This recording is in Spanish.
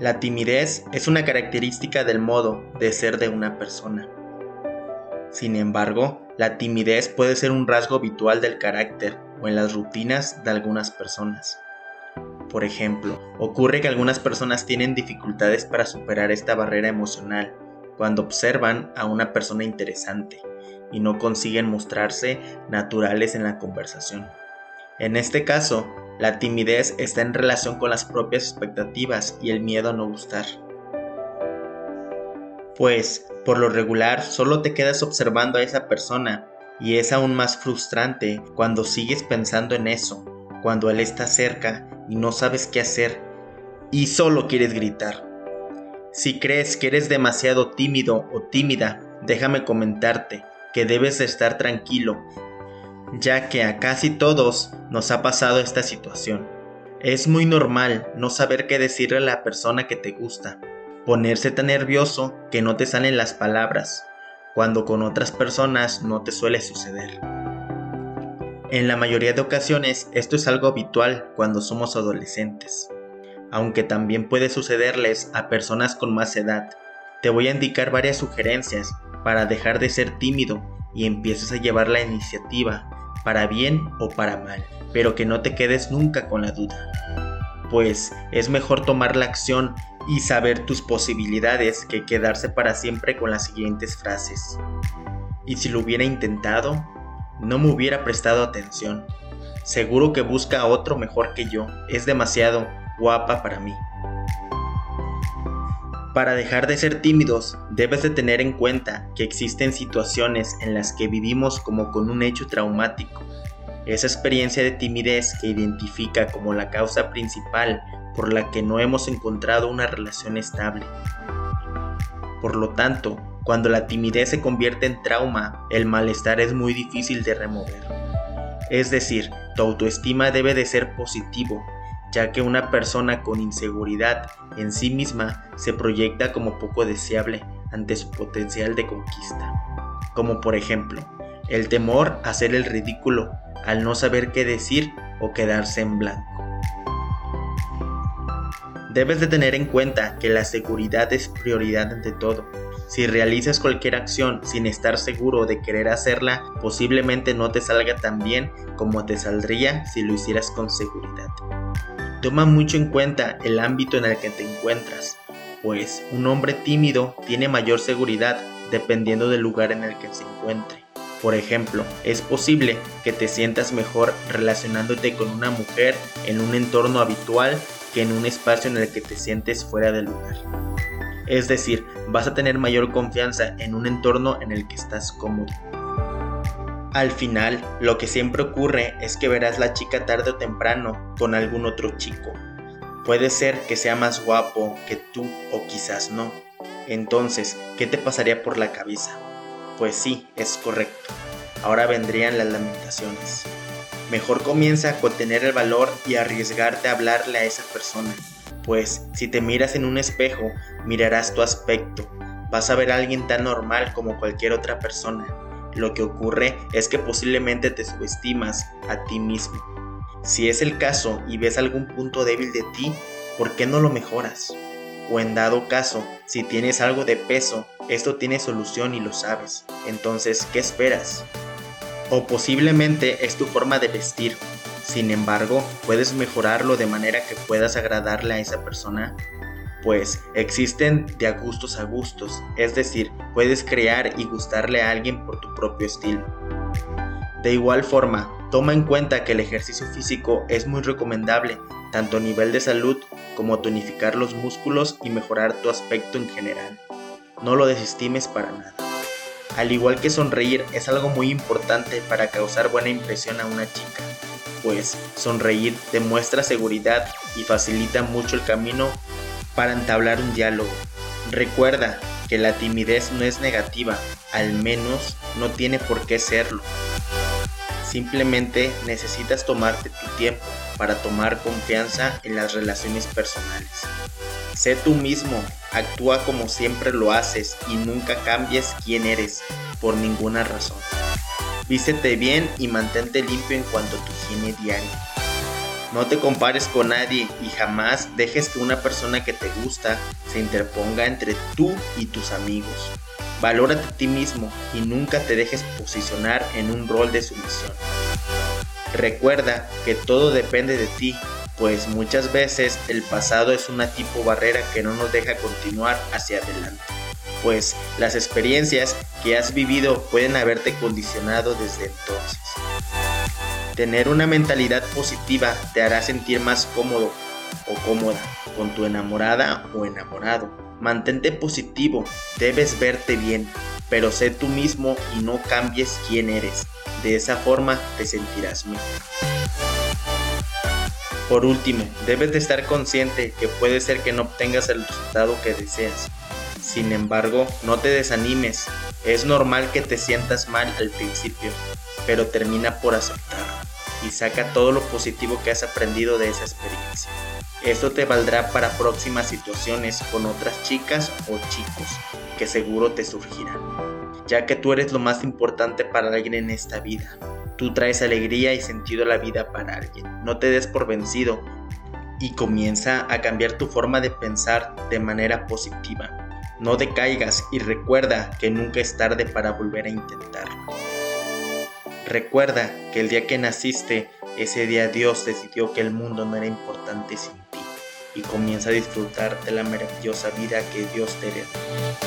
La timidez es una característica del modo de ser de una persona. Sin embargo, la timidez puede ser un rasgo habitual del carácter o en las rutinas de algunas personas. Por ejemplo, ocurre que algunas personas tienen dificultades para superar esta barrera emocional cuando observan a una persona interesante y no consiguen mostrarse naturales en la conversación. En este caso, la timidez está en relación con las propias expectativas y el miedo a no gustar. Pues, por lo regular, solo te quedas observando a esa persona y es aún más frustrante cuando sigues pensando en eso, cuando él está cerca y no sabes qué hacer y solo quieres gritar. Si crees que eres demasiado tímido o tímida, déjame comentarte que debes estar tranquilo, ya que a casi todos nos ha pasado esta situación. Es muy normal no saber qué decirle a la persona que te gusta, ponerse tan nervioso que no te salen las palabras, cuando con otras personas no te suele suceder. En la mayoría de ocasiones esto es algo habitual cuando somos adolescentes, aunque también puede sucederles a personas con más edad. Te voy a indicar varias sugerencias para dejar de ser tímido y empieces a llevar la iniciativa, para bien o para mal, pero que no te quedes nunca con la duda. Pues es mejor tomar la acción y saber tus posibilidades que quedarse para siempre con las siguientes frases. ¿Y si lo hubiera intentado? No me hubiera prestado atención. Seguro que busca a otro mejor que yo. Es demasiado guapa para mí. Para dejar de ser tímidos, debes de tener en cuenta que existen situaciones en las que vivimos como con un hecho traumático. Esa experiencia de timidez que identifica como la causa principal por la que no hemos encontrado una relación estable. Por lo tanto, cuando la timidez se convierte en trauma, el malestar es muy difícil de remover. Es decir, tu autoestima debe de ser positivo, ya que una persona con inseguridad en sí misma se proyecta como poco deseable ante su potencial de conquista. Como por ejemplo, el temor a hacer el ridículo al no saber qué decir o quedarse en blanco. Debes de tener en cuenta que la seguridad es prioridad ante todo si realizas cualquier acción sin estar seguro de querer hacerla, posiblemente no te salga tan bien como te saldría si lo hicieras con seguridad. Toma mucho en cuenta el ámbito en el que te encuentras, pues un hombre tímido tiene mayor seguridad dependiendo del lugar en el que se encuentre. Por ejemplo, es posible que te sientas mejor relacionándote con una mujer en un entorno habitual que en un espacio en el que te sientes fuera del lugar. Es decir, vas a tener mayor confianza en un entorno en el que estás cómodo. Al final, lo que siempre ocurre es que verás la chica tarde o temprano con algún otro chico. Puede ser que sea más guapo que tú o quizás no. Entonces, ¿qué te pasaría por la cabeza? Pues sí, es correcto. Ahora vendrían las lamentaciones. Mejor comienza a contener el valor y arriesgarte a hablarle a esa persona pues si te miras en un espejo, mirarás tu aspecto. Vas a ver a alguien tan normal como cualquier otra persona. Lo que ocurre es que posiblemente te subestimas a ti mismo. Si es el caso y ves algún punto débil de ti, ¿por qué no lo mejoras? O en dado caso, si tienes algo de peso, esto tiene solución y lo sabes. Entonces, ¿qué esperas? O posiblemente es tu forma de vestir, sin embargo, puedes mejorarlo de manera que puedas agradarle a esa persona. Pues existen de a gustos a gustos, es decir, puedes crear y gustarle a alguien por tu propio estilo. De igual forma, toma en cuenta que el ejercicio físico es muy recomendable, tanto a nivel de salud como tonificar los músculos y mejorar tu aspecto en general. No lo desestimes para nada. Al igual que sonreír es algo muy importante para causar buena impresión a una chica pues sonreír demuestra seguridad y facilita mucho el camino para entablar un diálogo. Recuerda que la timidez no es negativa, al menos no tiene por qué serlo. Simplemente necesitas tomarte tu tiempo para tomar confianza en las relaciones personales. Sé tú mismo, actúa como siempre lo haces y nunca cambies quién eres por ninguna razón. Vístete bien y mantente limpio en cuanto a tu higiene diaria. No te compares con nadie y jamás dejes que una persona que te gusta se interponga entre tú y tus amigos. Valórate a ti mismo y nunca te dejes posicionar en un rol de sumisión. Recuerda que todo depende de ti, pues muchas veces el pasado es una tipo barrera que no nos deja continuar hacia adelante, pues las experiencias que has vivido pueden haberte condicionado desde entonces. Tener una mentalidad positiva te hará sentir más cómodo o cómoda con tu enamorada o enamorado. Mantente positivo, debes verte bien, pero sé tú mismo y no cambies quién eres. De esa forma te sentirás mejor. Por último, debes de estar consciente que puede ser que no obtengas el resultado que deseas. Sin embargo, no te desanimes. Es normal que te sientas mal al principio, pero termina por aceptarlo y saca todo lo positivo que has aprendido de esa experiencia. Esto te valdrá para próximas situaciones con otras chicas o chicos que seguro te surgirán, ya que tú eres lo más importante para alguien en esta vida. Tú traes alegría y sentido a la vida para alguien. No te des por vencido y comienza a cambiar tu forma de pensar de manera positiva. No decaigas y recuerda que nunca es tarde para volver a intentarlo. Recuerda que el día que naciste, ese día Dios decidió que el mundo no era importante sin ti y comienza a disfrutar de la maravillosa vida que Dios te heredó.